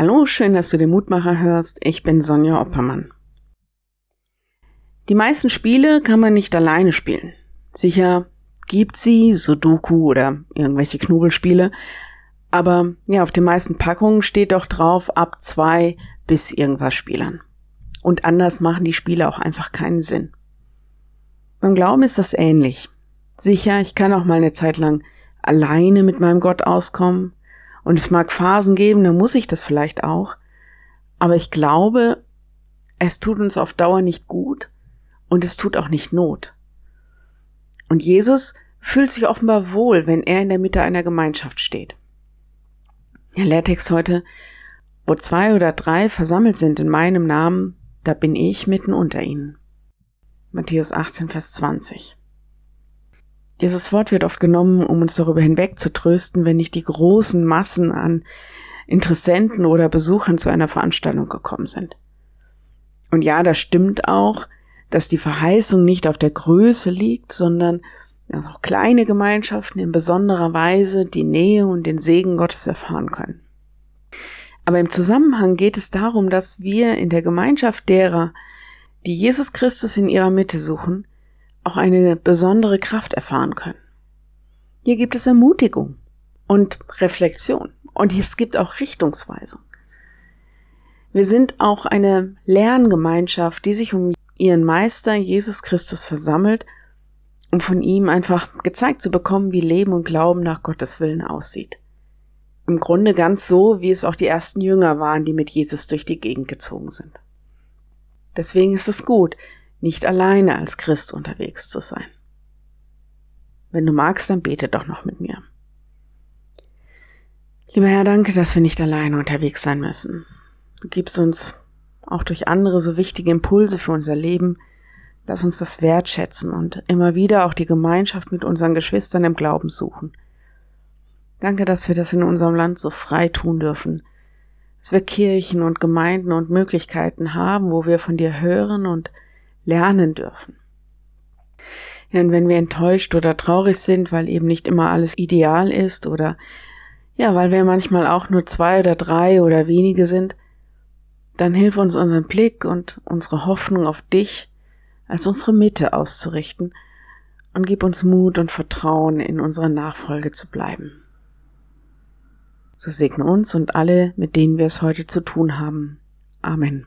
Hallo, schön, dass du den Mutmacher hörst. Ich bin Sonja Oppermann. Die meisten Spiele kann man nicht alleine spielen. Sicher gibt sie, Sudoku oder irgendwelche Knobelspiele, aber ja, auf den meisten Packungen steht doch drauf ab zwei bis irgendwas Spielern. Und anders machen die Spiele auch einfach keinen Sinn. Beim Glauben ist das ähnlich. Sicher, ich kann auch mal eine Zeit lang alleine mit meinem Gott auskommen. Und es mag Phasen geben, da muss ich das vielleicht auch. Aber ich glaube, es tut uns auf Dauer nicht gut und es tut auch nicht Not. Und Jesus fühlt sich offenbar wohl, wenn er in der Mitte einer Gemeinschaft steht. Der Lehrtext heute, wo zwei oder drei versammelt sind in meinem Namen, da bin ich mitten unter ihnen. Matthäus 18, Vers 20. Dieses Wort wird oft genommen, um uns darüber hinweg zu trösten, wenn nicht die großen Massen an Interessenten oder Besuchern zu einer Veranstaltung gekommen sind. Und ja, das stimmt auch, dass die Verheißung nicht auf der Größe liegt, sondern dass auch kleine Gemeinschaften in besonderer Weise die Nähe und den Segen Gottes erfahren können. Aber im Zusammenhang geht es darum, dass wir in der Gemeinschaft derer, die Jesus Christus in ihrer Mitte suchen, auch eine besondere Kraft erfahren können. Hier gibt es Ermutigung und Reflexion und es gibt auch Richtungsweisung. Wir sind auch eine Lerngemeinschaft, die sich um ihren Meister Jesus Christus versammelt, um von ihm einfach gezeigt zu bekommen, wie Leben und Glauben nach Gottes Willen aussieht. Im Grunde ganz so, wie es auch die ersten Jünger waren, die mit Jesus durch die Gegend gezogen sind. Deswegen ist es gut, nicht alleine als Christ unterwegs zu sein. Wenn du magst, dann bete doch noch mit mir. Lieber Herr, danke, dass wir nicht alleine unterwegs sein müssen. Du gibst uns auch durch andere so wichtige Impulse für unser Leben. Lass uns das wertschätzen und immer wieder auch die Gemeinschaft mit unseren Geschwistern im Glauben suchen. Danke, dass wir das in unserem Land so frei tun dürfen, dass wir Kirchen und Gemeinden und Möglichkeiten haben, wo wir von dir hören und lernen dürfen. Ja, und wenn wir enttäuscht oder traurig sind, weil eben nicht immer alles ideal ist oder ja, weil wir manchmal auch nur zwei oder drei oder wenige sind, dann hilf uns unseren Blick und unsere Hoffnung auf dich als unsere Mitte auszurichten und gib uns Mut und Vertrauen, in unserer Nachfolge zu bleiben. So segne uns und alle, mit denen wir es heute zu tun haben. Amen.